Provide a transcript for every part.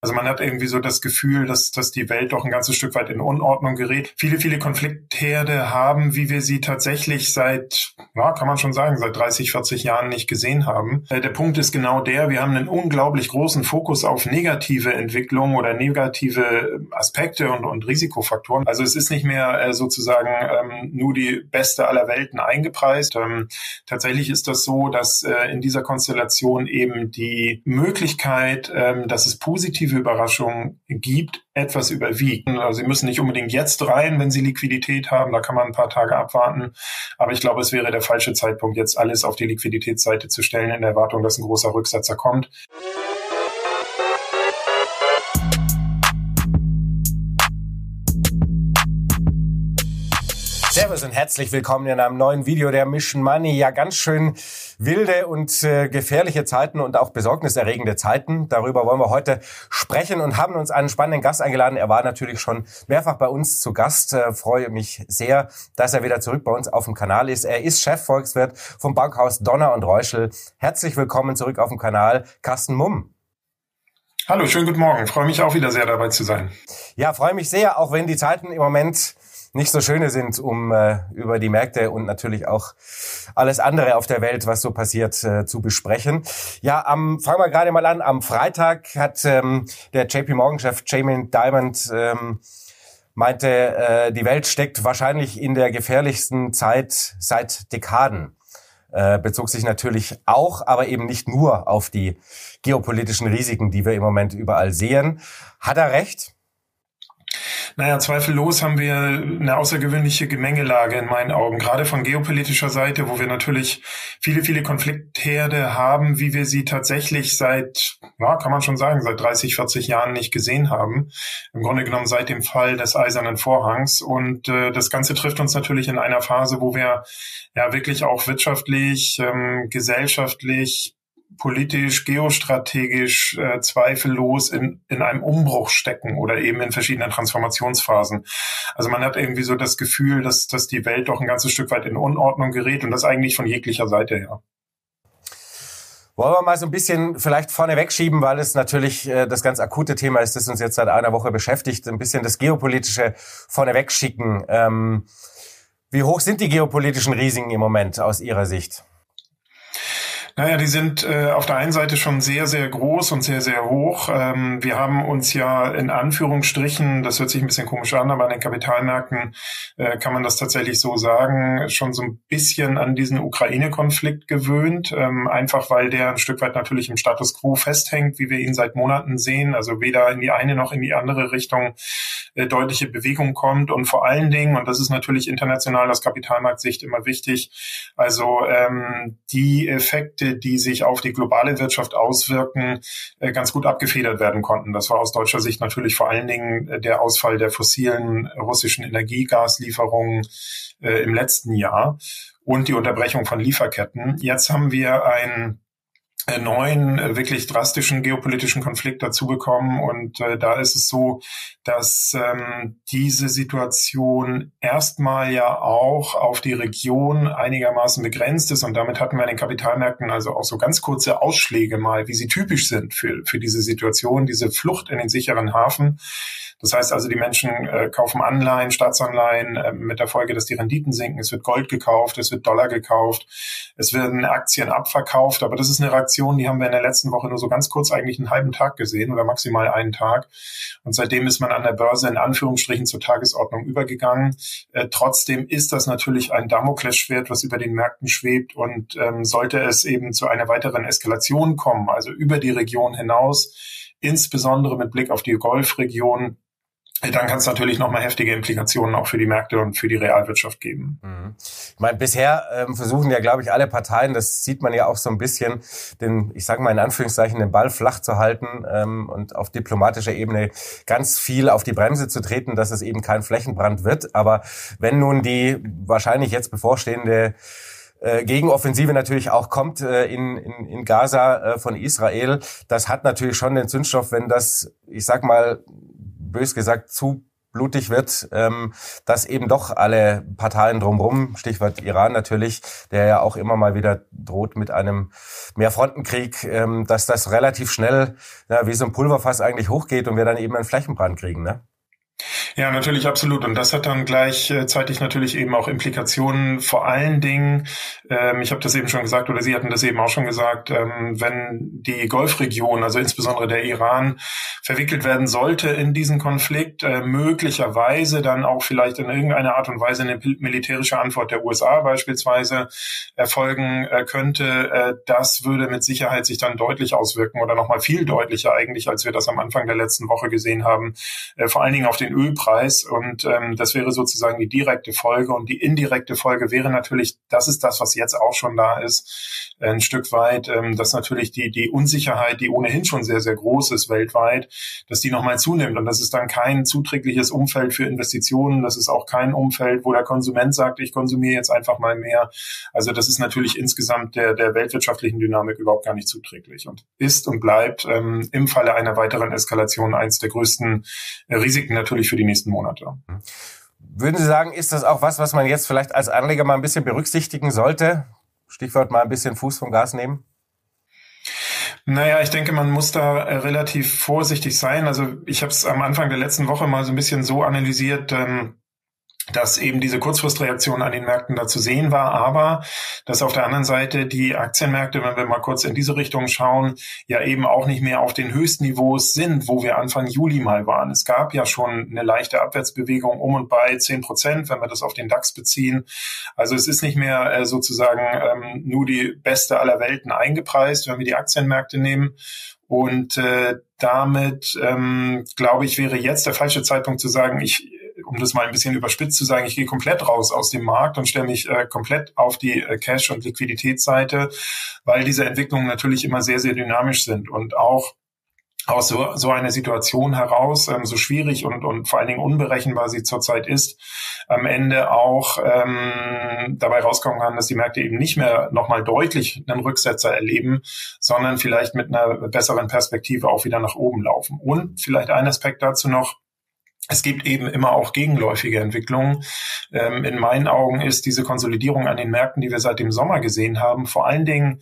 Also man hat irgendwie so das Gefühl, dass, dass die Welt doch ein ganzes Stück weit in Unordnung gerät. Viele, viele Konfliktherde haben, wie wir sie tatsächlich seit, ja, kann man schon sagen, seit 30, 40 Jahren nicht gesehen haben. Äh, der Punkt ist genau der, wir haben einen unglaublich großen Fokus auf negative Entwicklungen oder negative Aspekte und, und Risikofaktoren. Also es ist nicht mehr äh, sozusagen ähm, nur die beste aller Welten eingepreist. Ähm, tatsächlich ist das so, dass äh, in dieser Konstellation eben die Möglichkeit, ähm, dass es positive positive Überraschung gibt, etwas überwiegen. Also Sie müssen nicht unbedingt jetzt rein, wenn Sie Liquidität haben. Da kann man ein paar Tage abwarten. Aber ich glaube, es wäre der falsche Zeitpunkt, jetzt alles auf die Liquiditätsseite zu stellen, in der Erwartung, dass ein großer Rücksatzer kommt. Servus und herzlich willkommen in einem neuen Video der Mission Money. Ja, ganz schön wilde und äh, gefährliche Zeiten und auch besorgniserregende Zeiten. Darüber wollen wir heute sprechen und haben uns einen spannenden Gast eingeladen. Er war natürlich schon mehrfach bei uns zu Gast. Äh, freue mich sehr, dass er wieder zurück bei uns auf dem Kanal ist. Er ist Chefvolkswirt vom Bankhaus Donner und Reuschel. Herzlich willkommen zurück auf dem Kanal, Carsten Mumm. Hallo, schönen guten Morgen. Freue mich auch wieder sehr dabei zu sein. Ja, freue mich sehr, auch wenn die Zeiten im Moment nicht so schöne sind, um äh, über die Märkte und natürlich auch alles andere auf der Welt, was so passiert, äh, zu besprechen. Ja, am fangen wir gerade mal an. Am Freitag hat ähm, der JP Morgan-Chef Jamie Dimond ähm, meinte, äh, die Welt steckt wahrscheinlich in der gefährlichsten Zeit seit Dekaden. Äh, bezog sich natürlich auch, aber eben nicht nur auf die geopolitischen Risiken, die wir im Moment überall sehen. Hat er recht? Naja, zweifellos haben wir eine außergewöhnliche Gemengelage in meinen Augen, gerade von geopolitischer Seite, wo wir natürlich viele, viele Konfliktherde haben, wie wir sie tatsächlich seit, ja, kann man schon sagen, seit 30, 40 Jahren nicht gesehen haben. Im Grunde genommen seit dem Fall des Eisernen Vorhangs. Und äh, das Ganze trifft uns natürlich in einer Phase, wo wir ja wirklich auch wirtschaftlich, ähm, gesellschaftlich, politisch, geostrategisch äh, zweifellos in, in einem Umbruch stecken oder eben in verschiedenen Transformationsphasen. Also man hat irgendwie so das Gefühl, dass, dass die Welt doch ein ganzes Stück weit in Unordnung gerät und das eigentlich von jeglicher Seite her. Wollen wir mal so ein bisschen vielleicht vorne wegschieben, weil es natürlich äh, das ganz akute Thema ist, das uns jetzt seit einer Woche beschäftigt, ein bisschen das Geopolitische vorne wegschicken. Ähm, wie hoch sind die geopolitischen Risiken im Moment aus Ihrer Sicht? Naja, die sind äh, auf der einen Seite schon sehr, sehr groß und sehr, sehr hoch. Ähm, wir haben uns ja in Anführungsstrichen, das hört sich ein bisschen komisch an, aber an den Kapitalmärkten äh, kann man das tatsächlich so sagen, schon so ein bisschen an diesen Ukraine-Konflikt gewöhnt. Ähm, einfach weil der ein Stück weit natürlich im Status quo festhängt, wie wir ihn seit Monaten sehen. Also weder in die eine noch in die andere Richtung deutliche Bewegung kommt. Und vor allen Dingen, und das ist natürlich international aus Kapitalmarktsicht immer wichtig, also ähm, die Effekte, die sich auf die globale Wirtschaft auswirken, äh, ganz gut abgefedert werden konnten. Das war aus deutscher Sicht natürlich vor allen Dingen äh, der Ausfall der fossilen russischen Energiegaslieferungen äh, im letzten Jahr und die Unterbrechung von Lieferketten. Jetzt haben wir ein neuen, äh, wirklich drastischen geopolitischen Konflikt dazu bekommen. Und äh, da ist es so, dass ähm, diese Situation erstmal ja auch auf die Region einigermaßen begrenzt ist. Und damit hatten wir in den Kapitalmärkten also auch so ganz kurze Ausschläge mal, wie sie typisch sind für, für diese Situation, diese Flucht in den sicheren Hafen. Das heißt also, die Menschen äh, kaufen Anleihen, Staatsanleihen äh, mit der Folge, dass die Renditen sinken. Es wird Gold gekauft, es wird Dollar gekauft, es werden Aktien abverkauft. Aber das ist eine Reaktion, die haben wir in der letzten Woche nur so ganz kurz eigentlich einen halben Tag gesehen oder maximal einen Tag. Und seitdem ist man an der Börse in Anführungsstrichen zur Tagesordnung übergegangen. Äh, trotzdem ist das natürlich ein Damoklesschwert, was über den Märkten schwebt. Und ähm, sollte es eben zu einer weiteren Eskalation kommen, also über die Region hinaus, insbesondere mit Blick auf die Golfregion, dann kann es natürlich nochmal heftige Implikationen auch für die Märkte und für die Realwirtschaft geben. Mhm. Ich meine, bisher ähm, versuchen ja, glaube ich, alle Parteien, das sieht man ja auch so ein bisschen, den, ich sage mal in Anführungszeichen, den Ball flach zu halten ähm, und auf diplomatischer Ebene ganz viel auf die Bremse zu treten, dass es eben kein Flächenbrand wird. Aber wenn nun die wahrscheinlich jetzt bevorstehende äh, Gegenoffensive natürlich auch kommt äh, in, in, in Gaza äh, von Israel, das hat natürlich schon den Zündstoff, wenn das, ich sag mal, bös gesagt, zu blutig wird, ähm, dass eben doch alle Parteien drumherum, Stichwort Iran natürlich, der ja auch immer mal wieder droht mit einem Mehrfrontenkrieg, ähm, dass das relativ schnell ja, wie so ein Pulverfass eigentlich hochgeht und wir dann eben einen Flächenbrand kriegen. Ne? Ja, natürlich absolut. Und das hat dann gleichzeitig natürlich eben auch Implikationen. Vor allen Dingen, ähm, ich habe das eben schon gesagt oder Sie hatten das eben auch schon gesagt, ähm, wenn die Golfregion, also insbesondere der Iran, verwickelt werden sollte in diesen Konflikt, äh, möglicherweise dann auch vielleicht in irgendeiner Art und Weise eine militärische Antwort der USA beispielsweise erfolgen äh, könnte, äh, das würde mit Sicherheit sich dann deutlich auswirken oder nochmal viel deutlicher eigentlich, als wir das am Anfang der letzten Woche gesehen haben, äh, vor allen Dingen auf den Ölpreis. Und ähm, das wäre sozusagen die direkte Folge. Und die indirekte Folge wäre natürlich, das ist das, was jetzt auch schon da ist, ein Stück weit, ähm, dass natürlich die, die Unsicherheit, die ohnehin schon sehr, sehr groß ist weltweit, dass die nochmal zunimmt. Und das ist dann kein zuträgliches Umfeld für Investitionen. Das ist auch kein Umfeld, wo der Konsument sagt, ich konsumiere jetzt einfach mal mehr. Also das ist natürlich insgesamt der, der weltwirtschaftlichen Dynamik überhaupt gar nicht zuträglich und ist und bleibt ähm, im Falle einer weiteren Eskalation eins der größten äh, Risiken natürlich für die nächsten Monate. Würden Sie sagen, ist das auch was, was man jetzt vielleicht als Anleger mal ein bisschen berücksichtigen sollte? Stichwort mal ein bisschen Fuß vom Gas nehmen? Naja, ich denke, man muss da äh, relativ vorsichtig sein. Also ich habe es am Anfang der letzten Woche mal so ein bisschen so analysiert, ähm, dass eben diese Kurzfristreaktion an den Märkten da zu sehen war, aber dass auf der anderen Seite die Aktienmärkte, wenn wir mal kurz in diese Richtung schauen, ja eben auch nicht mehr auf den Höchstniveaus sind, wo wir Anfang Juli mal waren. Es gab ja schon eine leichte Abwärtsbewegung um und bei zehn Prozent, wenn wir das auf den DAX beziehen. Also es ist nicht mehr äh, sozusagen ähm, nur die beste aller Welten eingepreist, wenn wir die Aktienmärkte nehmen. Und äh, damit, ähm, glaube ich, wäre jetzt der falsche Zeitpunkt zu sagen, ich um das mal ein bisschen überspitzt zu sagen, ich gehe komplett raus aus dem Markt und stelle mich äh, komplett auf die äh, Cash- und Liquiditätsseite, weil diese Entwicklungen natürlich immer sehr, sehr dynamisch sind und auch aus so, so einer Situation heraus, ähm, so schwierig und, und vor allen Dingen unberechenbar sie zurzeit ist, am Ende auch ähm, dabei rauskommen kann, dass die Märkte eben nicht mehr nochmal deutlich einen Rücksetzer erleben, sondern vielleicht mit einer besseren Perspektive auch wieder nach oben laufen. Und vielleicht ein Aspekt dazu noch, es gibt eben immer auch gegenläufige Entwicklungen. Ähm, in meinen Augen ist diese Konsolidierung an den Märkten, die wir seit dem Sommer gesehen haben, vor allen Dingen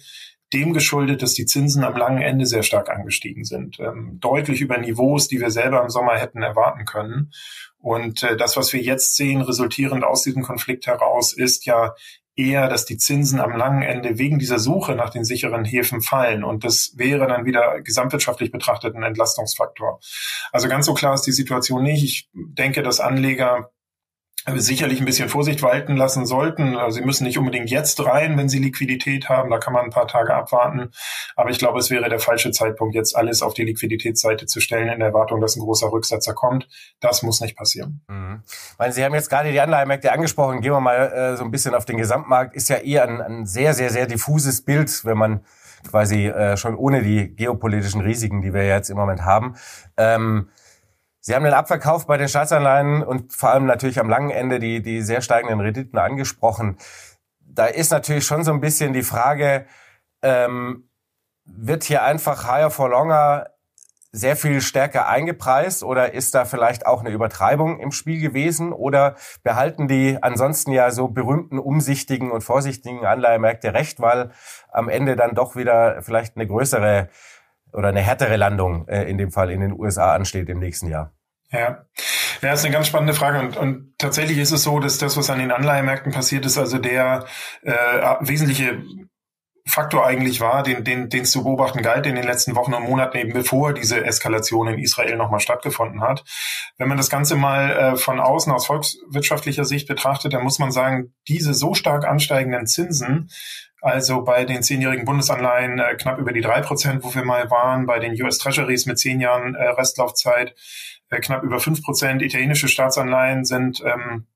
dem geschuldet, dass die Zinsen am langen Ende sehr stark angestiegen sind. Ähm, deutlich über Niveaus, die wir selber im Sommer hätten erwarten können. Und äh, das, was wir jetzt sehen, resultierend aus diesem Konflikt heraus, ist ja eher, dass die Zinsen am langen Ende wegen dieser Suche nach den sicheren Häfen fallen. Und das wäre dann wieder gesamtwirtschaftlich betrachtet ein Entlastungsfaktor. Also ganz so klar ist die Situation nicht. Ich denke, dass Anleger sicherlich ein bisschen Vorsicht walten lassen sollten. Also sie müssen nicht unbedingt jetzt rein, wenn sie Liquidität haben. Da kann man ein paar Tage abwarten. Aber ich glaube, es wäre der falsche Zeitpunkt, jetzt alles auf die Liquiditätsseite zu stellen, in der Erwartung, dass ein großer Rücksetzer kommt. Das muss nicht passieren. Mhm. Meine, sie haben jetzt gerade die Anleihenmärkte angesprochen. Gehen wir mal äh, so ein bisschen auf den Gesamtmarkt. Ist ja eher ein, ein sehr, sehr, sehr diffuses Bild, wenn man quasi äh, schon ohne die geopolitischen Risiken, die wir jetzt im Moment haben, ähm, Sie haben den Abverkauf bei den Staatsanleihen und vor allem natürlich am langen Ende die, die sehr steigenden Renditen angesprochen. Da ist natürlich schon so ein bisschen die Frage, ähm, wird hier einfach higher for longer sehr viel stärker eingepreist oder ist da vielleicht auch eine Übertreibung im Spiel gewesen oder behalten die ansonsten ja so berühmten umsichtigen und vorsichtigen Anleihemärkte recht, weil am Ende dann doch wieder vielleicht eine größere oder eine härtere Landung äh, in dem Fall in den USA ansteht im nächsten Jahr? Ja. Ja, ist eine ganz spannende Frage. Und, und tatsächlich ist es so, dass das, was an den Anleihemärkten passiert ist, also der äh, wesentliche Faktor eigentlich war, den, den, den zu beobachten galt in den letzten Wochen und Monaten, eben bevor diese Eskalation in Israel nochmal stattgefunden hat. Wenn man das Ganze mal äh, von außen aus volkswirtschaftlicher Sicht betrachtet, dann muss man sagen, diese so stark ansteigenden Zinsen also bei den zehnjährigen Bundesanleihen äh, knapp über die drei Prozent, wo wir mal waren, bei den US Treasuries mit zehn Jahren äh, Restlaufzeit äh, knapp über fünf Prozent. Italienische Staatsanleihen sind ähm,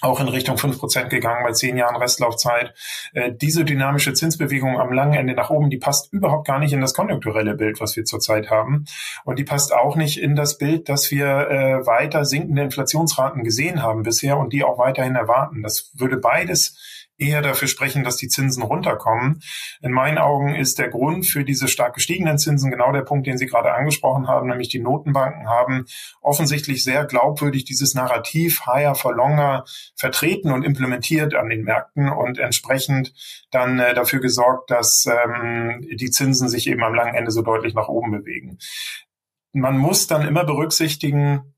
auch in Richtung fünf Prozent gegangen bei zehn Jahren Restlaufzeit. Äh, diese dynamische Zinsbewegung am langen Ende nach oben, die passt überhaupt gar nicht in das konjunkturelle Bild, was wir zurzeit haben. Und die passt auch nicht in das Bild, dass wir äh, weiter sinkende Inflationsraten gesehen haben bisher und die auch weiterhin erwarten. Das würde beides eher dafür sprechen, dass die Zinsen runterkommen. In meinen Augen ist der Grund für diese stark gestiegenen Zinsen genau der Punkt, den Sie gerade angesprochen haben, nämlich die Notenbanken haben offensichtlich sehr glaubwürdig dieses Narrativ higher for longer vertreten und implementiert an den Märkten und entsprechend dann äh, dafür gesorgt, dass ähm, die Zinsen sich eben am langen Ende so deutlich nach oben bewegen. Man muss dann immer berücksichtigen,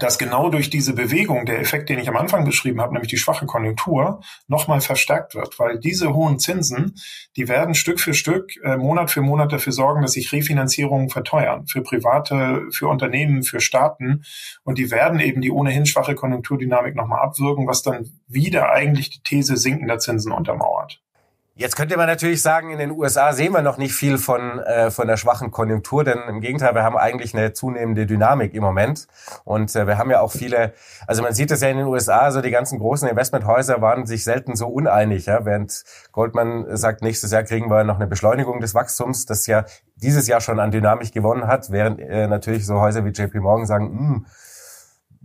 dass genau durch diese Bewegung der Effekt, den ich am Anfang beschrieben habe, nämlich die schwache Konjunktur, nochmal verstärkt wird, weil diese hohen Zinsen, die werden Stück für Stück, äh, Monat für Monat dafür sorgen, dass sich Refinanzierungen verteuern, für Private, für Unternehmen, für Staaten und die werden eben die ohnehin schwache Konjunkturdynamik nochmal abwirken, was dann wieder eigentlich die These sinkender Zinsen untermauert. Jetzt könnte man natürlich sagen, in den USA sehen wir noch nicht viel von, äh, von der schwachen Konjunktur, denn im Gegenteil, wir haben eigentlich eine zunehmende Dynamik im Moment. Und äh, wir haben ja auch viele, also man sieht es ja in den USA, so die ganzen großen Investmenthäuser waren sich selten so uneinig, ja, während Goldman sagt, nächstes Jahr kriegen wir noch eine Beschleunigung des Wachstums, das ja dieses Jahr schon an Dynamik gewonnen hat, während äh, natürlich so Häuser wie JP Morgan sagen, hm,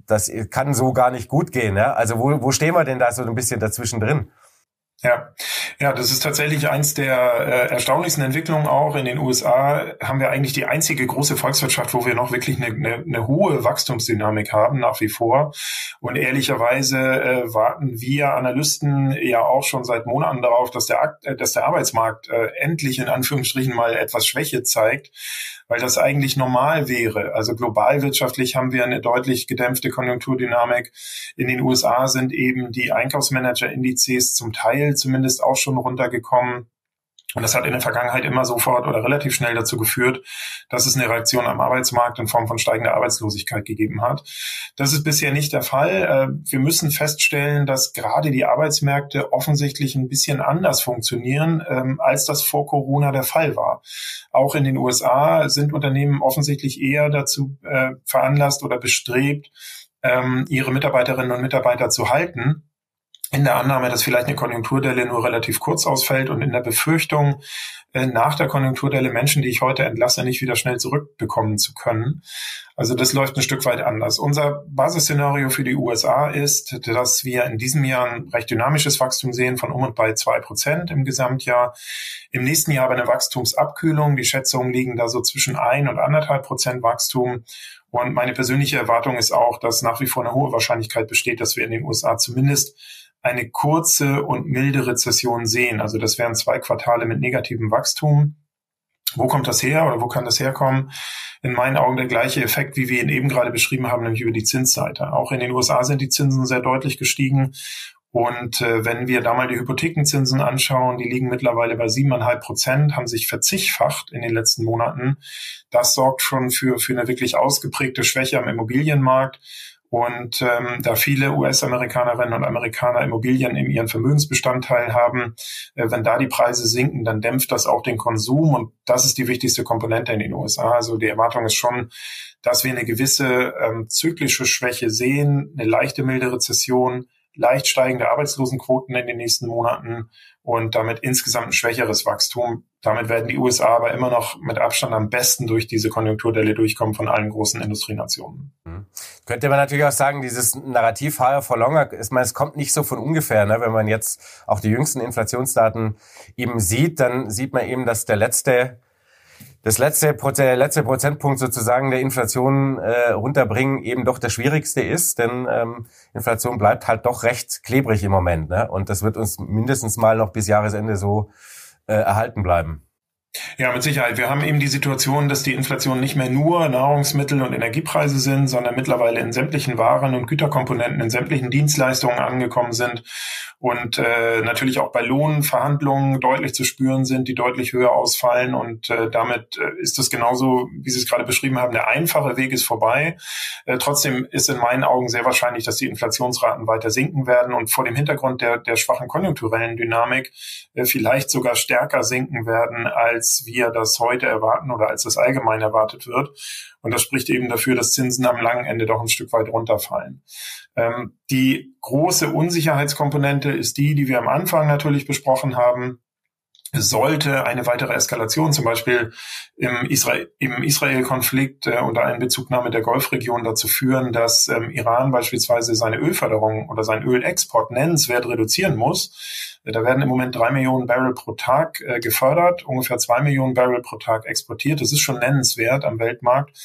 das kann so gar nicht gut gehen. Ja? Also wo, wo stehen wir denn da so ein bisschen dazwischen drin? Ja, ja, das ist tatsächlich eins der äh, erstaunlichsten Entwicklungen auch. In den USA haben wir eigentlich die einzige große Volkswirtschaft, wo wir noch wirklich eine, eine, eine hohe Wachstumsdynamik haben, nach wie vor. Und ehrlicherweise äh, warten wir Analysten ja auch schon seit Monaten darauf, dass der, äh, dass der Arbeitsmarkt äh, endlich in Anführungsstrichen mal etwas Schwäche zeigt weil das eigentlich normal wäre. Also global wirtschaftlich haben wir eine deutlich gedämpfte Konjunkturdynamik. In den USA sind eben die Einkaufsmanager-Indizes zum Teil zumindest auch schon runtergekommen. Und das hat in der Vergangenheit immer sofort oder relativ schnell dazu geführt, dass es eine Reaktion am Arbeitsmarkt in Form von steigender Arbeitslosigkeit gegeben hat. Das ist bisher nicht der Fall. Äh, wir müssen feststellen, dass gerade die Arbeitsmärkte offensichtlich ein bisschen anders funktionieren, ähm, als das vor Corona der Fall war. Auch in den USA sind Unternehmen offensichtlich eher dazu äh, veranlasst oder bestrebt, ähm, ihre Mitarbeiterinnen und Mitarbeiter zu halten in der Annahme, dass vielleicht eine Konjunkturdelle nur relativ kurz ausfällt und in der Befürchtung, äh, nach der Konjunkturdelle Menschen, die ich heute entlasse, nicht wieder schnell zurückbekommen zu können. Also das läuft ein Stück weit anders. Unser Basisszenario für die USA ist, dass wir in diesem Jahr ein recht dynamisches Wachstum sehen von um und bei zwei Prozent im Gesamtjahr. Im nächsten Jahr aber eine Wachstumsabkühlung. Die Schätzungen liegen da so zwischen ein und anderthalb Prozent Wachstum. Und meine persönliche Erwartung ist auch, dass nach wie vor eine hohe Wahrscheinlichkeit besteht, dass wir in den USA zumindest eine kurze und milde Rezession sehen. Also das wären zwei Quartale mit negativem Wachstum. Wo kommt das her oder wo kann das herkommen? In meinen Augen der gleiche Effekt, wie wir ihn eben gerade beschrieben haben, nämlich über die Zinsseite. Auch in den USA sind die Zinsen sehr deutlich gestiegen. Und äh, wenn wir da mal die Hypothekenzinsen anschauen, die liegen mittlerweile bei siebeneinhalb Prozent, haben sich verzigfacht in den letzten Monaten. Das sorgt schon für, für eine wirklich ausgeprägte Schwäche am Immobilienmarkt. Und ähm, da viele US-Amerikanerinnen und Amerikaner Immobilien in ihren Vermögensbestandteil haben, äh, wenn da die Preise sinken, dann dämpft das auch den Konsum. Und das ist die wichtigste Komponente in den USA. Also die Erwartung ist schon, dass wir eine gewisse ähm, zyklische Schwäche sehen, eine leichte milde Rezession, leicht steigende Arbeitslosenquoten in den nächsten Monaten und damit insgesamt ein schwächeres Wachstum. Damit werden die USA aber immer noch mit Abstand am besten durch diese Konjunkturdelle durchkommen von allen großen Industrienationen. Mhm. Könnte man natürlich auch sagen, dieses Narrativ Higher for Longer, ist, man, es kommt nicht so von ungefähr. Ne? Wenn man jetzt auch die jüngsten Inflationsdaten eben sieht, dann sieht man eben, dass der letzte das letzte, der letzte Prozentpunkt sozusagen der Inflation äh, runterbringen eben doch der schwierigste ist, denn ähm, Inflation bleibt halt doch recht klebrig im Moment. Ne? Und das wird uns mindestens mal noch bis Jahresende so äh, erhalten bleiben. Ja, mit Sicherheit. Wir haben eben die Situation, dass die Inflation nicht mehr nur Nahrungsmittel und Energiepreise sind, sondern mittlerweile in sämtlichen Waren und Güterkomponenten, in sämtlichen Dienstleistungen angekommen sind und äh, natürlich auch bei Lohnverhandlungen deutlich zu spüren sind, die deutlich höher ausfallen. Und äh, damit äh, ist es genauso, wie Sie es gerade beschrieben haben, der einfache Weg ist vorbei. Äh, trotzdem ist in meinen Augen sehr wahrscheinlich, dass die Inflationsraten weiter sinken werden und vor dem Hintergrund der, der schwachen konjunkturellen Dynamik äh, vielleicht sogar stärker sinken werden, als wir das heute erwarten oder als das allgemein erwartet wird. Und das spricht eben dafür, dass Zinsen am langen Ende doch ein Stück weit runterfallen. Ähm, die große Unsicherheitskomponente ist die, die wir am Anfang natürlich besprochen haben. Sollte eine weitere Eskalation, zum Beispiel im, Israel, im Israel-Konflikt äh, unter Einbezugnahme der Golfregion dazu führen, dass ähm, Iran beispielsweise seine Ölförderung oder seinen Ölexport nennenswert reduzieren muss. Äh, da werden im Moment drei Millionen Barrel pro Tag äh, gefördert, ungefähr zwei Millionen Barrel pro Tag exportiert. Das ist schon nennenswert am Weltmarkt.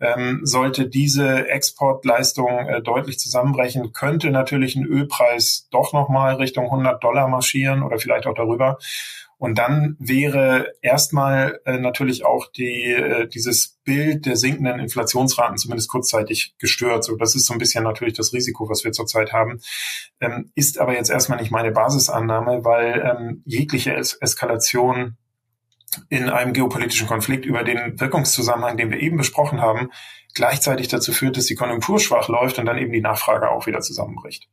Ähm, sollte diese Exportleistung äh, deutlich zusammenbrechen, könnte natürlich ein Ölpreis doch nochmal Richtung 100 Dollar marschieren oder vielleicht auch darüber. Und dann wäre erstmal äh, natürlich auch die, äh, dieses Bild der sinkenden Inflationsraten zumindest kurzzeitig gestört. So, das ist so ein bisschen natürlich das Risiko, was wir zurzeit haben. Ähm, ist aber jetzt erstmal nicht meine Basisannahme, weil ähm, jegliche es Eskalation in einem geopolitischen Konflikt über den Wirkungszusammenhang, den wir eben besprochen haben, gleichzeitig dazu führt, dass die Konjunktur schwach läuft und dann eben die Nachfrage auch wieder zusammenbricht.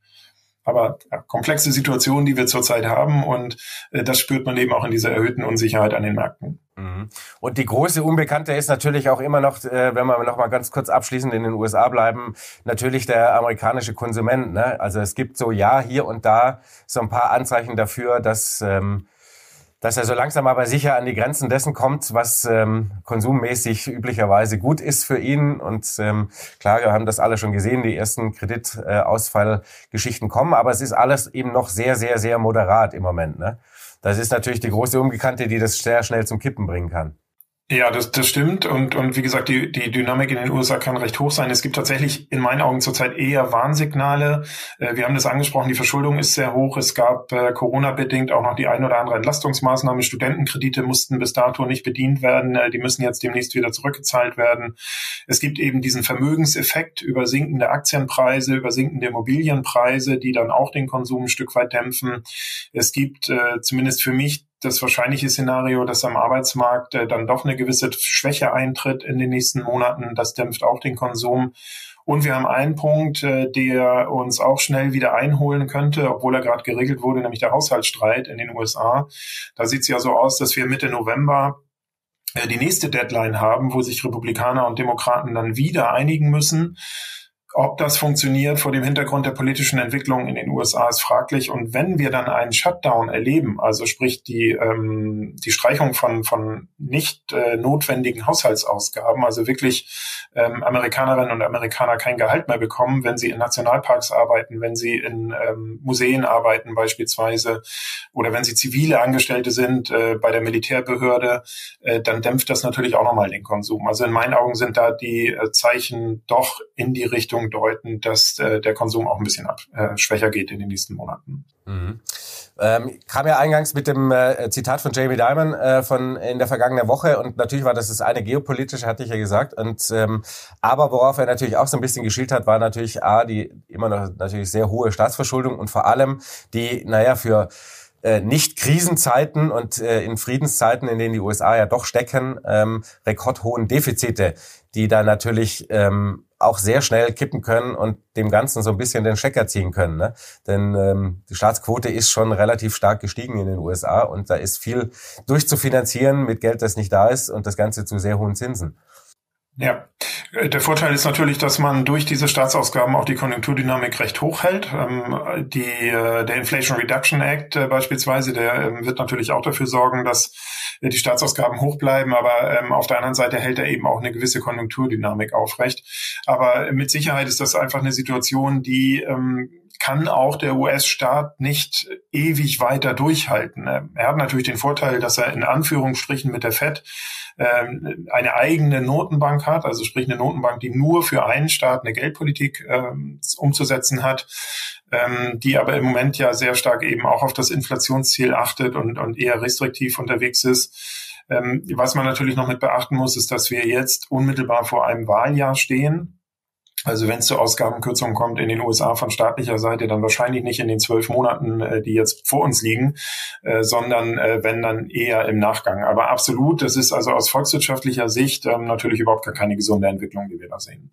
Aber ja, komplexe Situationen, die wir zurzeit haben und äh, das spürt man eben auch in dieser erhöhten Unsicherheit an den Märkten. Mhm. Und die große Unbekannte ist natürlich auch immer noch, äh, wenn wir noch mal ganz kurz abschließend in den USA bleiben, natürlich der amerikanische Konsument. Ne? Also es gibt so ja hier und da so ein paar Anzeichen dafür, dass ähm, dass er so langsam aber sicher an die Grenzen dessen kommt, was ähm, konsummäßig üblicherweise gut ist für ihn. Und ähm, klar, wir haben das alle schon gesehen, die ersten Kreditausfallgeschichten kommen, aber es ist alles eben noch sehr, sehr, sehr moderat im Moment. Ne? Das ist natürlich die große Unbekannte, die das sehr schnell zum Kippen bringen kann. Ja, das, das stimmt. Und, und wie gesagt, die, die Dynamik in den USA kann recht hoch sein. Es gibt tatsächlich in meinen Augen zurzeit eher Warnsignale. Äh, wir haben das angesprochen, die Verschuldung ist sehr hoch. Es gab äh, Corona-bedingt auch noch die ein oder andere Entlastungsmaßnahme. Studentenkredite mussten bis dato nicht bedient werden. Äh, die müssen jetzt demnächst wieder zurückgezahlt werden. Es gibt eben diesen Vermögenseffekt über sinkende Aktienpreise, über sinkende Immobilienpreise, die dann auch den Konsum ein Stück weit dämpfen. Es gibt äh, zumindest für mich das wahrscheinliche Szenario, dass am Arbeitsmarkt äh, dann doch eine gewisse Schwäche eintritt in den nächsten Monaten. Das dämpft auch den Konsum. Und wir haben einen Punkt, äh, der uns auch schnell wieder einholen könnte, obwohl er gerade geregelt wurde, nämlich der Haushaltsstreit in den USA. Da sieht es ja so aus, dass wir Mitte November äh, die nächste Deadline haben, wo sich Republikaner und Demokraten dann wieder einigen müssen. Ob das funktioniert vor dem Hintergrund der politischen Entwicklung in den USA ist fraglich. Und wenn wir dann einen Shutdown erleben, also sprich die, ähm, die Streichung von, von nicht äh, notwendigen Haushaltsausgaben, also wirklich ähm, Amerikanerinnen und Amerikaner kein Gehalt mehr bekommen, wenn sie in Nationalparks arbeiten, wenn sie in ähm, Museen arbeiten beispielsweise oder wenn sie zivile Angestellte sind äh, bei der Militärbehörde, äh, dann dämpft das natürlich auch nochmal den Konsum. Also in meinen Augen sind da die äh, Zeichen doch in die Richtung deuten, dass äh, der Konsum auch ein bisschen ab, äh, schwächer geht in den nächsten Monaten. Mhm. Ähm, kam ja eingangs mit dem äh, Zitat von Jamie Dimon äh, von in der vergangenen Woche und natürlich war das das eine geopolitische, hatte ich ja gesagt. Und ähm, aber worauf er natürlich auch so ein bisschen geschielt hat, war natürlich a die immer noch natürlich sehr hohe Staatsverschuldung und vor allem die, naja, für äh, nicht Krisenzeiten und äh, in Friedenszeiten, in denen die USA ja doch stecken, ähm, rekordhohen Defizite, die da natürlich ähm, auch sehr schnell kippen können und dem Ganzen so ein bisschen den Stecker ziehen können. Ne? Denn ähm, die Staatsquote ist schon relativ stark gestiegen in den USA und da ist viel durchzufinanzieren mit Geld, das nicht da ist und das Ganze zu sehr hohen Zinsen. Ja, der Vorteil ist natürlich, dass man durch diese Staatsausgaben auch die Konjunkturdynamik recht hoch hält. Ähm, die, äh, der Inflation Reduction Act äh, beispielsweise, der ähm, wird natürlich auch dafür sorgen, dass die Staatsausgaben hoch bleiben, aber ähm, auf der anderen Seite hält er eben auch eine gewisse Konjunkturdynamik aufrecht. Aber mit Sicherheit ist das einfach eine Situation, die kann auch der US-Staat nicht ewig weiter durchhalten. Er hat natürlich den Vorteil, dass er in Anführungsstrichen mit der Fed ähm, eine eigene Notenbank hat, also sprich eine Notenbank, die nur für einen Staat eine Geldpolitik ähm, umzusetzen hat, ähm, die aber im Moment ja sehr stark eben auch auf das Inflationsziel achtet und, und eher restriktiv unterwegs ist. Ähm, was man natürlich noch mit beachten muss, ist, dass wir jetzt unmittelbar vor einem Wahljahr stehen. Also wenn es zu Ausgabenkürzungen kommt in den USA von staatlicher Seite, dann wahrscheinlich nicht in den zwölf Monaten, äh, die jetzt vor uns liegen, äh, sondern äh, wenn dann eher im Nachgang. Aber absolut, das ist also aus volkswirtschaftlicher Sicht ähm, natürlich überhaupt gar keine gesunde Entwicklung, die wir da sehen.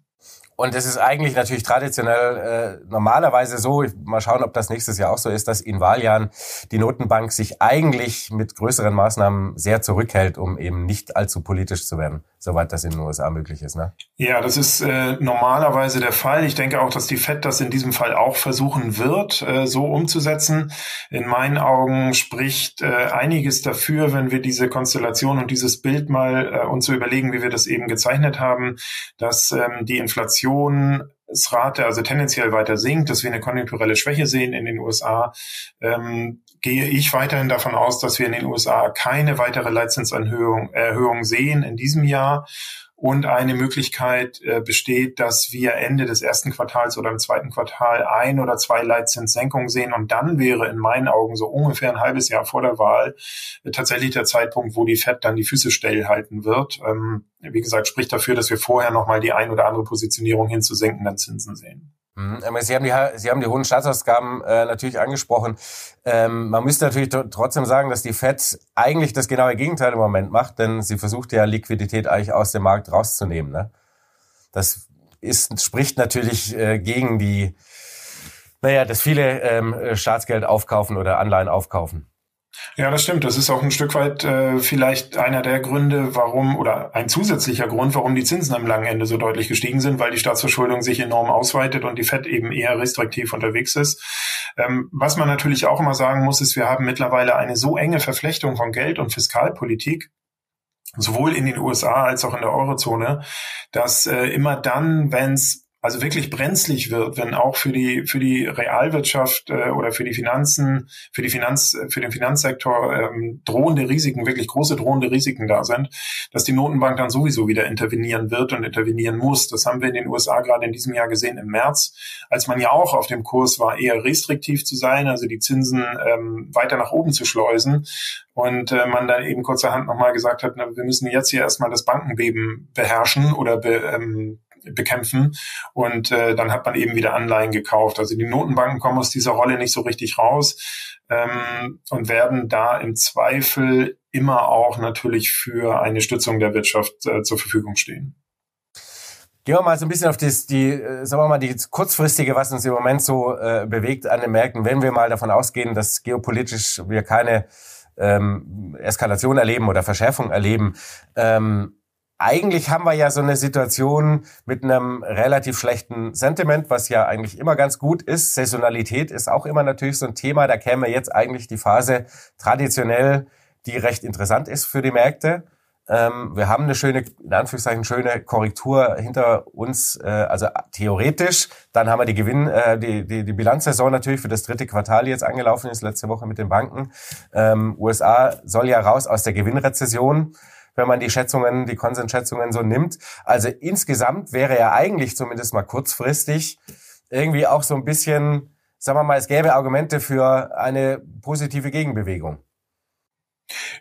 Und es ist eigentlich natürlich traditionell äh, normalerweise so, mal schauen, ob das nächstes Jahr auch so ist, dass in Wahljahren die Notenbank sich eigentlich mit größeren Maßnahmen sehr zurückhält, um eben nicht allzu politisch zu werden soweit das in den USA möglich ist. Ne? Ja, das ist äh, normalerweise der Fall. Ich denke auch, dass die Fed das in diesem Fall auch versuchen wird, äh, so umzusetzen. In meinen Augen spricht äh, einiges dafür, wenn wir diese Konstellation und dieses Bild mal äh, uns so überlegen, wie wir das eben gezeichnet haben, dass ähm, die Inflation Rate also tendenziell weiter sinkt, dass wir eine konjunkturelle Schwäche sehen in den USA, ähm, gehe ich weiterhin davon aus, dass wir in den USA keine weitere Leitzinserhöhung Erhöhung sehen in diesem Jahr und eine Möglichkeit äh, besteht, dass wir Ende des ersten Quartals oder im zweiten Quartal ein oder zwei Leitzinssenkungen sehen. Und dann wäre in meinen Augen so ungefähr ein halbes Jahr vor der Wahl äh, tatsächlich der Zeitpunkt, wo die FED dann die Füße stillhalten wird. Ähm, wie gesagt, spricht dafür, dass wir vorher nochmal die ein oder andere Positionierung hin zu sinkenden Zinsen sehen. Mhm. Sie haben die, Sie haben die hohen Staatsausgaben äh, natürlich angesprochen. Ähm, man müsste natürlich trotzdem sagen, dass die Fed eigentlich das genaue Gegenteil im Moment macht, denn sie versucht ja Liquidität eigentlich aus dem Markt rauszunehmen. Ne? Das ist, spricht natürlich äh, gegen die, naja, dass viele ähm, Staatsgeld aufkaufen oder Anleihen aufkaufen. Ja, das stimmt. Das ist auch ein Stück weit äh, vielleicht einer der Gründe, warum oder ein zusätzlicher Grund, warum die Zinsen am langen Ende so deutlich gestiegen sind, weil die Staatsverschuldung sich enorm ausweitet und die Fed eben eher restriktiv unterwegs ist. Ähm, was man natürlich auch immer sagen muss, ist, wir haben mittlerweile eine so enge Verflechtung von Geld- und Fiskalpolitik, sowohl in den USA als auch in der Eurozone, dass äh, immer dann, wenn es also wirklich brenzlig wird, wenn auch für die für die Realwirtschaft äh, oder für die Finanzen, für die Finanz für den Finanzsektor ähm, drohende Risiken, wirklich große drohende Risiken da sind, dass die Notenbank dann sowieso wieder intervenieren wird und intervenieren muss. Das haben wir in den USA gerade in diesem Jahr gesehen im März, als man ja auch auf dem Kurs war, eher restriktiv zu sein, also die Zinsen ähm, weiter nach oben zu schleusen und äh, man dann eben kurzerhand nochmal gesagt hat, na, wir müssen jetzt hier erstmal das Bankenbeben beherrschen oder be, ähm, bekämpfen. Und äh, dann hat man eben wieder Anleihen gekauft. Also die Notenbanken kommen aus dieser Rolle nicht so richtig raus ähm, und werden da im Zweifel immer auch natürlich für eine Stützung der Wirtschaft äh, zur Verfügung stehen. Gehen wir mal so ein bisschen auf das, die, äh, sagen wir mal, die kurzfristige, was uns im Moment so äh, bewegt an den Märkten. Wenn wir mal davon ausgehen, dass geopolitisch wir keine ähm, Eskalation erleben oder Verschärfung erleben, ähm, eigentlich haben wir ja so eine Situation mit einem relativ schlechten Sentiment, was ja eigentlich immer ganz gut ist. Saisonalität ist auch immer natürlich so ein Thema. Da käme jetzt eigentlich die Phase traditionell, die recht interessant ist für die Märkte. Ähm, wir haben eine schöne, in Anführungszeichen, schöne Korrektur hinter uns, äh, also theoretisch. Dann haben wir die Gewinn, äh, die, die, die Bilanzsaison natürlich für das dritte Quartal, die jetzt angelaufen ist, letzte Woche mit den Banken. Ähm, USA soll ja raus aus der Gewinnrezession wenn man die Schätzungen, die Konsensschätzungen so nimmt. Also insgesamt wäre ja eigentlich zumindest mal kurzfristig irgendwie auch so ein bisschen, sagen wir mal, es gäbe Argumente für eine positive Gegenbewegung.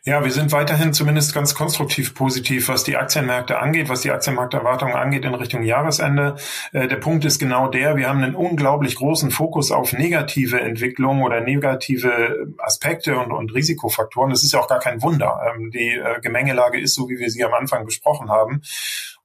Ja, wir sind weiterhin zumindest ganz konstruktiv positiv, was die Aktienmärkte angeht, was die Aktienmarkterwartungen angeht in Richtung Jahresende. Äh, der Punkt ist genau der, wir haben einen unglaublich großen Fokus auf negative Entwicklungen oder negative Aspekte und, und Risikofaktoren. Das ist ja auch gar kein Wunder. Ähm, die äh, Gemengelage ist so, wie wir sie am Anfang besprochen haben.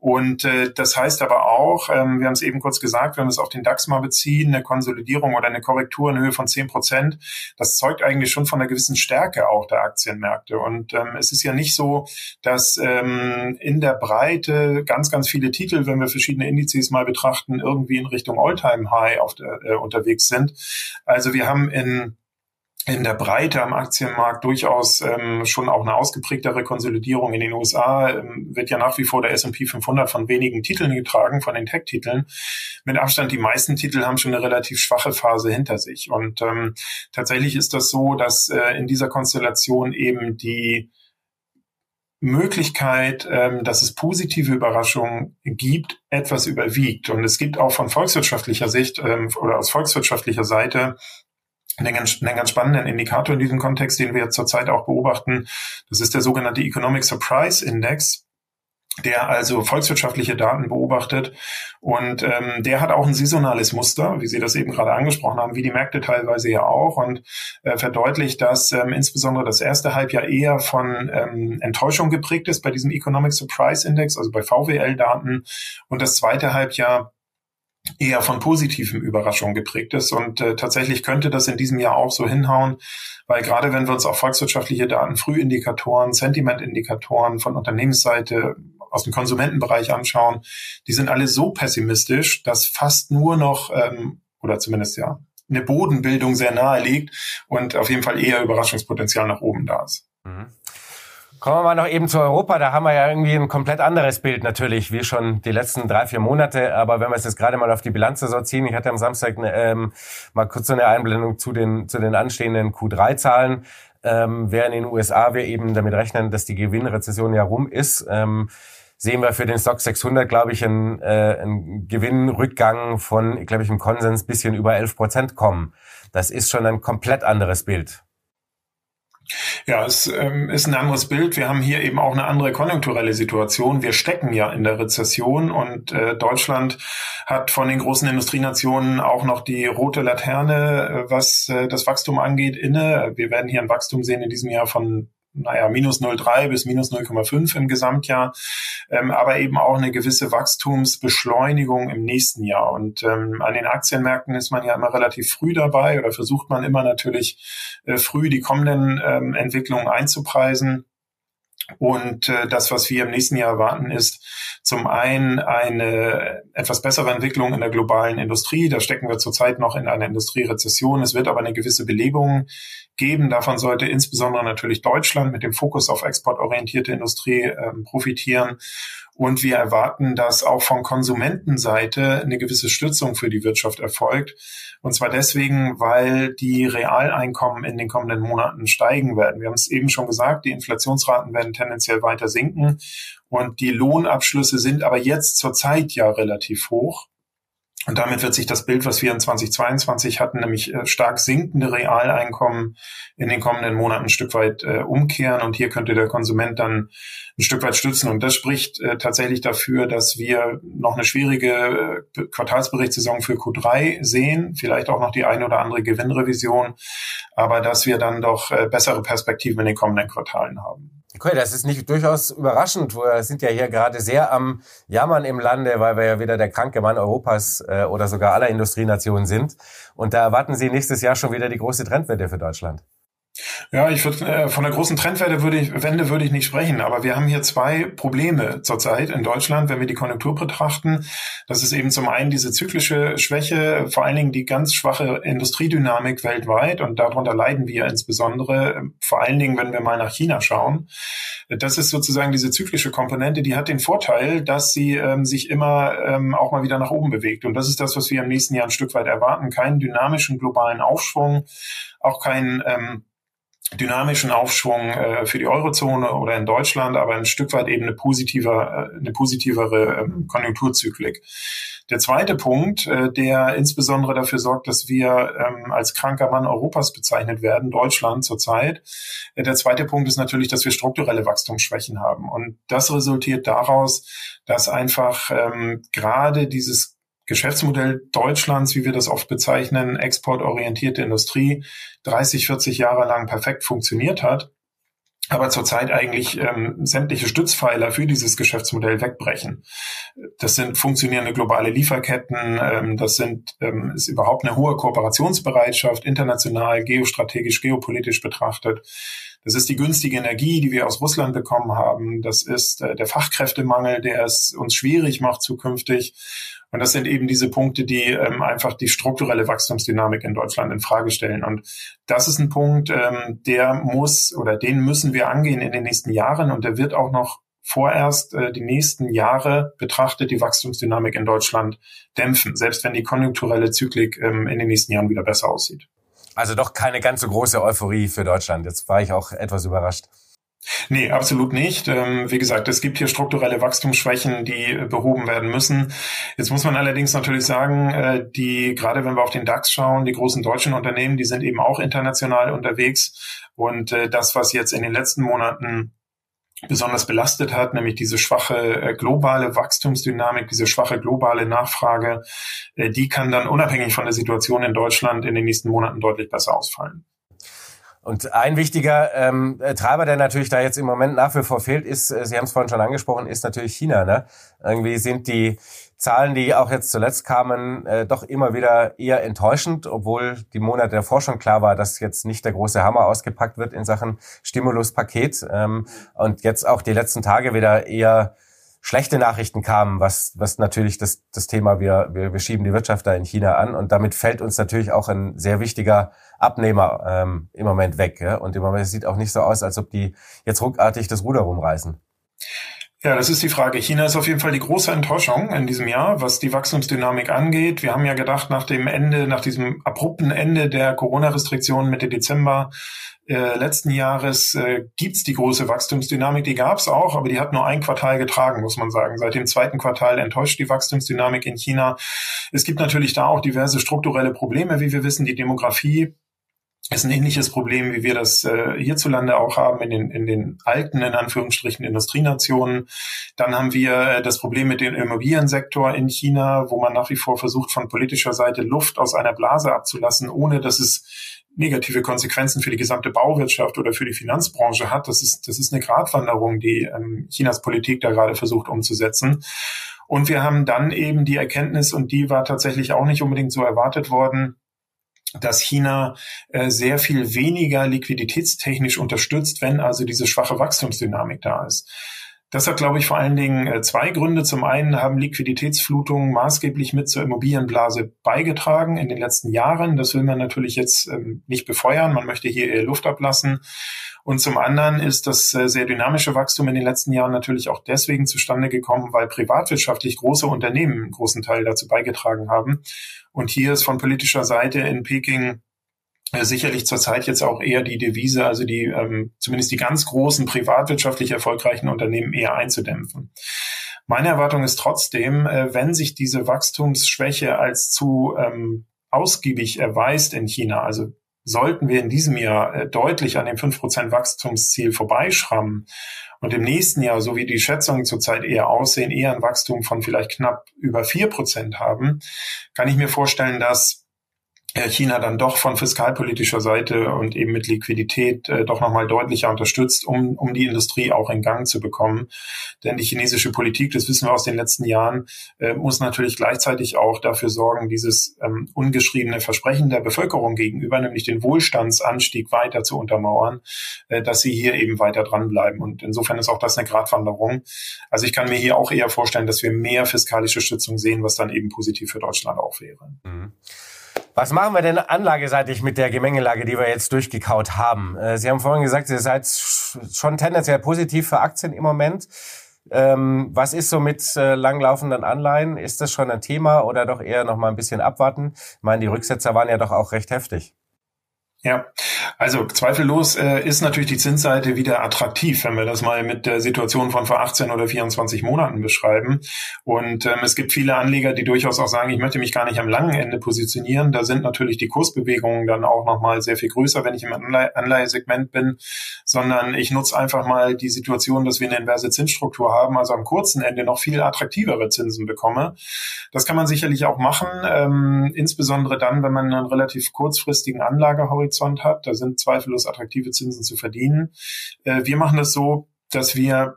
Und äh, das heißt aber auch, ähm, wir haben es eben kurz gesagt, wenn wir es auf den DAX mal beziehen, eine Konsolidierung oder eine Korrektur in Höhe von zehn Prozent, das zeugt eigentlich schon von einer gewissen Stärke auch der Aktienmärkte. Und ähm, es ist ja nicht so, dass ähm, in der Breite ganz, ganz viele Titel, wenn wir verschiedene Indizes mal betrachten, irgendwie in Richtung Alltime high auf der, äh, unterwegs sind. Also wir haben in in der Breite am Aktienmarkt durchaus ähm, schon auch eine ausgeprägtere Konsolidierung. In den USA ähm, wird ja nach wie vor der S&P 500 von wenigen Titeln getragen, von den Tech-Titeln. Mit Abstand die meisten Titel haben schon eine relativ schwache Phase hinter sich. Und ähm, tatsächlich ist das so, dass äh, in dieser Konstellation eben die Möglichkeit, ähm, dass es positive Überraschungen gibt, etwas überwiegt. Und es gibt auch von volkswirtschaftlicher Sicht ähm, oder aus volkswirtschaftlicher Seite einen ganz, einen ganz spannenden Indikator in diesem Kontext, den wir zurzeit auch beobachten. Das ist der sogenannte Economic Surprise Index. der also volkswirtschaftliche Daten beobachtet. Und ähm, der hat auch ein saisonales Muster, wie Sie das eben gerade angesprochen haben, wie die Märkte teilweise ja auch, und äh, verdeutlicht, dass ähm, insbesondere das erste Halbjahr eher von ähm, Enttäuschung geprägt ist bei diesem Economic Surprise Index, also bei VWL-Daten, und das zweite Halbjahr eher von positiven Überraschungen geprägt ist. Und äh, tatsächlich könnte das in diesem Jahr auch so hinhauen, weil gerade wenn wir uns auch volkswirtschaftliche Daten, Frühindikatoren, Sentimentindikatoren von Unternehmensseite aus dem Konsumentenbereich anschauen, die sind alle so pessimistisch, dass fast nur noch, ähm, oder zumindest ja, eine Bodenbildung sehr nahe liegt und auf jeden Fall eher Überraschungspotenzial nach oben da ist. Mhm. Kommen wir mal noch eben zu Europa. Da haben wir ja irgendwie ein komplett anderes Bild natürlich, wie schon die letzten drei, vier Monate. Aber wenn wir es jetzt gerade mal auf die Bilanz so ziehen, ich hatte am Samstag ähm, mal kurz so eine Einblendung zu den, zu den anstehenden Q3-Zahlen. Ähm, während in den USA wir eben damit rechnen, dass die Gewinnrezession ja rum ist, ähm, sehen wir für den Stock 600, glaube ich, einen, äh, einen Gewinnrückgang von, glaube ich, im Konsens bisschen über 11 Prozent kommen. Das ist schon ein komplett anderes Bild. Ja, es ähm, ist ein anderes Bild. Wir haben hier eben auch eine andere konjunkturelle Situation. Wir stecken ja in der Rezession und äh, Deutschland hat von den großen Industrienationen auch noch die rote Laterne, äh, was äh, das Wachstum angeht, inne. Wir werden hier ein Wachstum sehen in diesem Jahr von naja, minus 0,3 bis minus 0,5 im Gesamtjahr, ähm, aber eben auch eine gewisse Wachstumsbeschleunigung im nächsten Jahr. Und ähm, an den Aktienmärkten ist man ja immer relativ früh dabei oder versucht man immer natürlich äh, früh die kommenden ähm, Entwicklungen einzupreisen. Und äh, das, was wir im nächsten Jahr erwarten, ist zum einen eine etwas bessere Entwicklung in der globalen Industrie. Da stecken wir zurzeit noch in einer Industrierezession. Es wird aber eine gewisse Belebung geben. Davon sollte insbesondere natürlich Deutschland mit dem Fokus auf exportorientierte Industrie äh, profitieren. Und wir erwarten, dass auch von Konsumentenseite eine gewisse Stützung für die Wirtschaft erfolgt. Und zwar deswegen, weil die Realeinkommen in den kommenden Monaten steigen werden. Wir haben es eben schon gesagt, die Inflationsraten werden tendenziell weiter sinken. Und die Lohnabschlüsse sind aber jetzt zurzeit ja relativ hoch. Und damit wird sich das Bild, was wir in 2022 hatten, nämlich äh, stark sinkende Realeinkommen in den kommenden Monaten ein Stück weit äh, umkehren. Und hier könnte der Konsument dann ein Stück weit stützen. Und das spricht äh, tatsächlich dafür, dass wir noch eine schwierige äh, Quartalsberichtssaison für Q3 sehen, vielleicht auch noch die eine oder andere Gewinnrevision, aber dass wir dann doch äh, bessere Perspektiven in den kommenden Quartalen haben. Okay, das ist nicht durchaus überraschend. Wir sind ja hier gerade sehr am Jammern im Lande, weil wir ja wieder der kranke Mann Europas äh, oder sogar aller Industrienationen sind. Und da erwarten Sie nächstes Jahr schon wieder die große Trendwende für Deutschland. Ja, ich würde äh, von der großen Trendwende würde ich, Wende würde ich nicht sprechen, aber wir haben hier zwei Probleme zurzeit in Deutschland, wenn wir die Konjunktur betrachten. Das ist eben zum einen diese zyklische Schwäche, vor allen Dingen die ganz schwache Industriedynamik weltweit und darunter leiden wir insbesondere, vor allen Dingen, wenn wir mal nach China schauen. Das ist sozusagen diese zyklische Komponente, die hat den Vorteil, dass sie ähm, sich immer ähm, auch mal wieder nach oben bewegt. Und das ist das, was wir im nächsten Jahr ein Stück weit erwarten. Keinen dynamischen globalen Aufschwung, auch keinen ähm, dynamischen Aufschwung äh, für die Eurozone oder in Deutschland, aber ein Stück weit eben eine, positiver, äh, eine positivere ähm, Konjunkturzyklik. Der zweite Punkt, äh, der insbesondere dafür sorgt, dass wir ähm, als kranker Mann Europas bezeichnet werden, Deutschland zurzeit. Äh, der zweite Punkt ist natürlich, dass wir strukturelle Wachstumsschwächen haben. Und das resultiert daraus, dass einfach ähm, gerade dieses Geschäftsmodell Deutschlands, wie wir das oft bezeichnen, exportorientierte Industrie, 30, 40 Jahre lang perfekt funktioniert hat, aber zurzeit eigentlich ähm, sämtliche Stützpfeiler für dieses Geschäftsmodell wegbrechen. Das sind funktionierende globale Lieferketten, ähm, das sind, ähm, ist überhaupt eine hohe Kooperationsbereitschaft, international, geostrategisch, geopolitisch betrachtet. Das ist die günstige Energie, die wir aus Russland bekommen haben. Das ist äh, der Fachkräftemangel, der es uns schwierig macht zukünftig. Und das sind eben diese Punkte, die ähm, einfach die strukturelle Wachstumsdynamik in Deutschland in Frage stellen. Und das ist ein Punkt, ähm, der muss oder den müssen wir angehen in den nächsten Jahren und der wird auch noch vorerst äh, die nächsten Jahre betrachtet die Wachstumsdynamik in Deutschland dämpfen, selbst wenn die konjunkturelle Zyklik ähm, in den nächsten Jahren wieder besser aussieht. Also doch keine ganz so große Euphorie für Deutschland. Jetzt war ich auch etwas überrascht. Nee, absolut nicht. Ähm, wie gesagt, es gibt hier strukturelle Wachstumsschwächen, die behoben werden müssen. Jetzt muss man allerdings natürlich sagen, äh, die, gerade wenn wir auf den DAX schauen, die großen deutschen Unternehmen, die sind eben auch international unterwegs. Und äh, das, was jetzt in den letzten Monaten besonders belastet hat, nämlich diese schwache äh, globale Wachstumsdynamik, diese schwache globale Nachfrage, äh, die kann dann unabhängig von der Situation in Deutschland in den nächsten Monaten deutlich besser ausfallen. Und ein wichtiger ähm, Treiber, der natürlich da jetzt im Moment nach wie vor fehlt, ist, äh, Sie haben es vorhin schon angesprochen, ist natürlich China. Ne? Irgendwie sind die Zahlen, die auch jetzt zuletzt kamen, äh, doch immer wieder eher enttäuschend, obwohl die Monate davor schon klar war, dass jetzt nicht der große Hammer ausgepackt wird in Sachen Stimuluspaket. Ähm, und jetzt auch die letzten Tage wieder eher schlechte Nachrichten kamen, was, was natürlich das, das Thema, wir, wir, wir schieben die Wirtschaft da in China an und damit fällt uns natürlich auch ein sehr wichtiger Abnehmer ähm, im Moment weg. Ja? Und im Moment sieht auch nicht so aus, als ob die jetzt ruckartig das Ruder rumreißen. Ja, das ist die Frage. China ist auf jeden Fall die große Enttäuschung in diesem Jahr, was die Wachstumsdynamik angeht. Wir haben ja gedacht, nach dem Ende, nach diesem abrupten Ende der Corona-Restriktionen Mitte Dezember äh, letzten Jahres äh, gibt's die große Wachstumsdynamik. Die gab's auch, aber die hat nur ein Quartal getragen, muss man sagen. Seit dem zweiten Quartal enttäuscht die Wachstumsdynamik in China. Es gibt natürlich da auch diverse strukturelle Probleme, wie wir wissen. Die Demografie ist ein ähnliches Problem, wie wir das äh, hierzulande auch haben in den, in den alten, in Anführungsstrichen, Industrienationen. Dann haben wir äh, das Problem mit dem Immobiliensektor in China, wo man nach wie vor versucht, von politischer Seite Luft aus einer Blase abzulassen, ohne dass es negative Konsequenzen für die gesamte Bauwirtschaft oder für die Finanzbranche hat. Das ist, das ist eine Gratwanderung, die ähm, Chinas Politik da gerade versucht umzusetzen. Und wir haben dann eben die Erkenntnis, und die war tatsächlich auch nicht unbedingt so erwartet worden, dass China äh, sehr viel weniger liquiditätstechnisch unterstützt, wenn also diese schwache Wachstumsdynamik da ist. Das hat, glaube ich, vor allen Dingen äh, zwei Gründe. Zum einen haben Liquiditätsflutungen maßgeblich mit zur Immobilienblase beigetragen in den letzten Jahren. Das will man natürlich jetzt ähm, nicht befeuern. Man möchte hier eher Luft ablassen. Und zum anderen ist das äh, sehr dynamische Wachstum in den letzten Jahren natürlich auch deswegen zustande gekommen, weil privatwirtschaftlich große Unternehmen einen großen Teil dazu beigetragen haben. Und hier ist von politischer Seite in Peking äh, sicherlich zurzeit jetzt auch eher die Devise, also die ähm, zumindest die ganz großen privatwirtschaftlich erfolgreichen Unternehmen eher einzudämpfen. Meine Erwartung ist trotzdem, äh, wenn sich diese Wachstumsschwäche als zu ähm, ausgiebig erweist in China, also sollten wir in diesem Jahr äh, deutlich an dem 5% Wachstumsziel vorbeischrammen und im nächsten Jahr, so wie die Schätzungen zurzeit eher aussehen, eher ein Wachstum von vielleicht knapp über 4% haben, kann ich mir vorstellen, dass China dann doch von fiskalpolitischer Seite und eben mit Liquidität äh, doch nochmal deutlicher unterstützt, um, um die Industrie auch in Gang zu bekommen. Denn die chinesische Politik, das wissen wir aus den letzten Jahren, äh, muss natürlich gleichzeitig auch dafür sorgen, dieses ähm, ungeschriebene Versprechen der Bevölkerung gegenüber, nämlich den Wohlstandsanstieg weiter zu untermauern, äh, dass sie hier eben weiter dranbleiben. Und insofern ist auch das eine Gratwanderung. Also ich kann mir hier auch eher vorstellen, dass wir mehr fiskalische Stützung sehen, was dann eben positiv für Deutschland auch wäre. Mhm. Was machen wir denn anlageseitig mit der Gemengelage, die wir jetzt durchgekaut haben? Äh, Sie haben vorhin gesagt, ihr seid schon tendenziell positiv für Aktien im Moment. Ähm, was ist so mit äh, langlaufenden Anleihen? Ist das schon ein Thema oder doch eher noch mal ein bisschen abwarten? Ich meine, die Rücksetzer waren ja doch auch recht heftig. Ja, also zweifellos äh, ist natürlich die Zinsseite wieder attraktiv, wenn wir das mal mit der Situation von vor 18 oder 24 Monaten beschreiben. Und ähm, es gibt viele Anleger, die durchaus auch sagen, ich möchte mich gar nicht am langen Ende positionieren. Da sind natürlich die Kursbewegungen dann auch nochmal sehr viel größer, wenn ich im Anleihe Anleihesegment bin, sondern ich nutze einfach mal die Situation, dass wir eine inverse Zinsstruktur haben, also am kurzen Ende noch viel attraktivere Zinsen bekomme. Das kann man sicherlich auch machen, ähm, insbesondere dann, wenn man einen relativ kurzfristigen Anlagehorizont Horizont hat. Da sind zweifellos attraktive Zinsen zu verdienen. Äh, wir machen das so, dass wir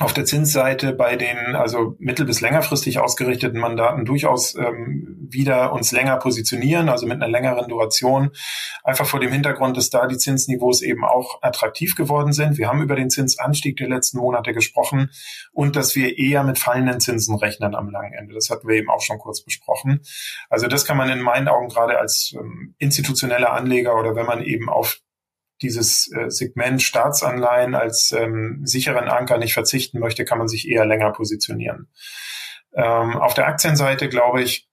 auf der Zinsseite bei den also mittel- bis längerfristig ausgerichteten Mandaten durchaus ähm, wieder uns länger positionieren, also mit einer längeren Duration, einfach vor dem Hintergrund, dass da die Zinsniveaus eben auch attraktiv geworden sind. Wir haben über den Zinsanstieg der letzten Monate gesprochen und dass wir eher mit fallenden Zinsen rechnen am langen Ende. Das hatten wir eben auch schon kurz besprochen. Also das kann man in meinen Augen gerade als ähm, institutioneller Anleger oder wenn man eben auf dieses äh, Segment Staatsanleihen als ähm, sicheren Anker nicht verzichten möchte, kann man sich eher länger positionieren. Ähm, auf der Aktienseite, glaube ich,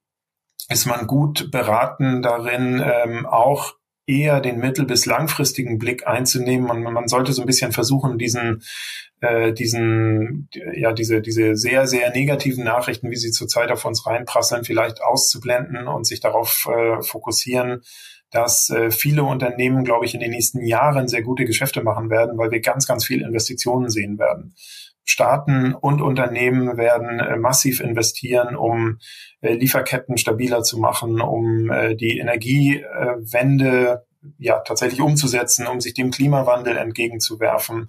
ist man gut beraten darin, ähm, auch eher den mittel- bis langfristigen Blick einzunehmen. Und man sollte so ein bisschen versuchen, diesen, äh, diesen, ja, diese, diese sehr, sehr negativen Nachrichten, wie sie zurzeit auf uns reinprasseln, vielleicht auszublenden und sich darauf äh, fokussieren, dass äh, viele Unternehmen, glaube ich, in den nächsten Jahren sehr gute Geschäfte machen werden, weil wir ganz, ganz viel Investitionen sehen werden. Staaten und Unternehmen werden äh, massiv investieren, um äh, Lieferketten stabiler zu machen, um äh, die Energiewende ja tatsächlich umzusetzen, um sich dem Klimawandel entgegenzuwerfen.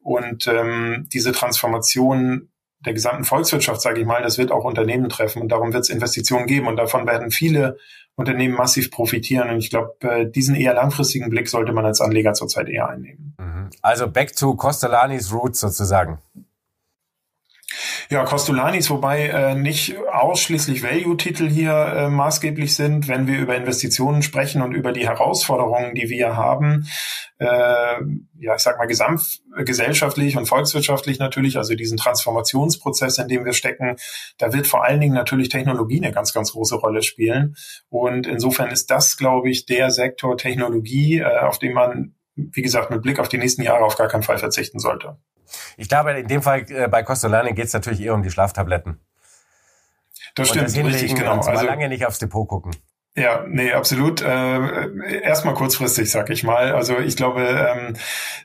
Und ähm, diese Transformation der gesamten Volkswirtschaft, sage ich mal, das wird auch Unternehmen treffen und darum wird es Investitionen geben und davon werden viele Unternehmen massiv profitieren. Und ich glaube, äh, diesen eher langfristigen Blick sollte man als Anleger zurzeit eher einnehmen. Mhm. Also back to Costolanis Roots sozusagen. Ja, Costolanis, wobei äh, nicht ausschließlich Value-Titel hier äh, maßgeblich sind, wenn wir über Investitionen sprechen und über die Herausforderungen, die wir haben. Äh, ja, ich sag mal gesamtgesellschaftlich und volkswirtschaftlich natürlich, also diesen Transformationsprozess, in dem wir stecken, da wird vor allen Dingen natürlich Technologie eine ganz, ganz große Rolle spielen. Und insofern ist das, glaube ich, der Sektor Technologie, äh, auf den man, wie gesagt, mit Blick auf die nächsten Jahre auf gar keinen Fall verzichten sollte. Ich glaube, in dem Fall äh, bei Costolani geht es natürlich eher um die Schlaftabletten. Das stimmt, das richtig, genau. Also mal lange nicht aufs Depot gucken. Ja, nee, absolut. Äh, erstmal kurzfristig, sag ich mal. Also ich glaube, ähm,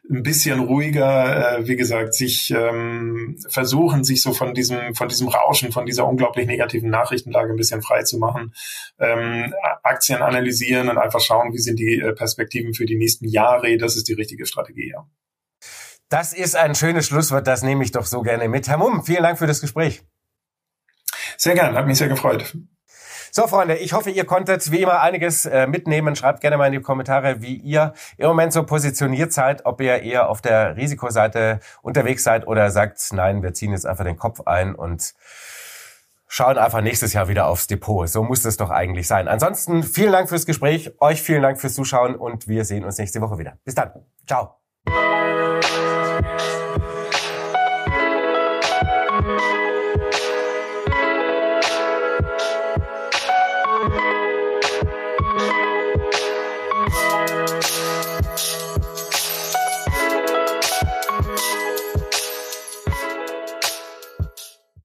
ein bisschen ruhiger, äh, wie gesagt, sich ähm, versuchen, sich so von diesem, von diesem Rauschen, von dieser unglaublich negativen Nachrichtenlage ein bisschen frei zu machen. Ähm, Aktien analysieren und einfach schauen, wie sind die äh, Perspektiven für die nächsten Jahre. Das ist die richtige Strategie, ja. Das ist ein schönes Schlusswort, das nehme ich doch so gerne mit. Herr Mumm, vielen Dank für das Gespräch. Sehr gern, hat mich sehr gefreut. So, Freunde, ich hoffe, ihr konntet wie immer einiges äh, mitnehmen. Schreibt gerne mal in die Kommentare, wie ihr im Moment so positioniert seid, ob ihr eher auf der Risikoseite unterwegs seid oder sagt, nein, wir ziehen jetzt einfach den Kopf ein und schauen einfach nächstes Jahr wieder aufs Depot. So muss das doch eigentlich sein. Ansonsten vielen Dank fürs Gespräch, euch vielen Dank fürs Zuschauen und wir sehen uns nächste Woche wieder. Bis dann. Ciao. Bye.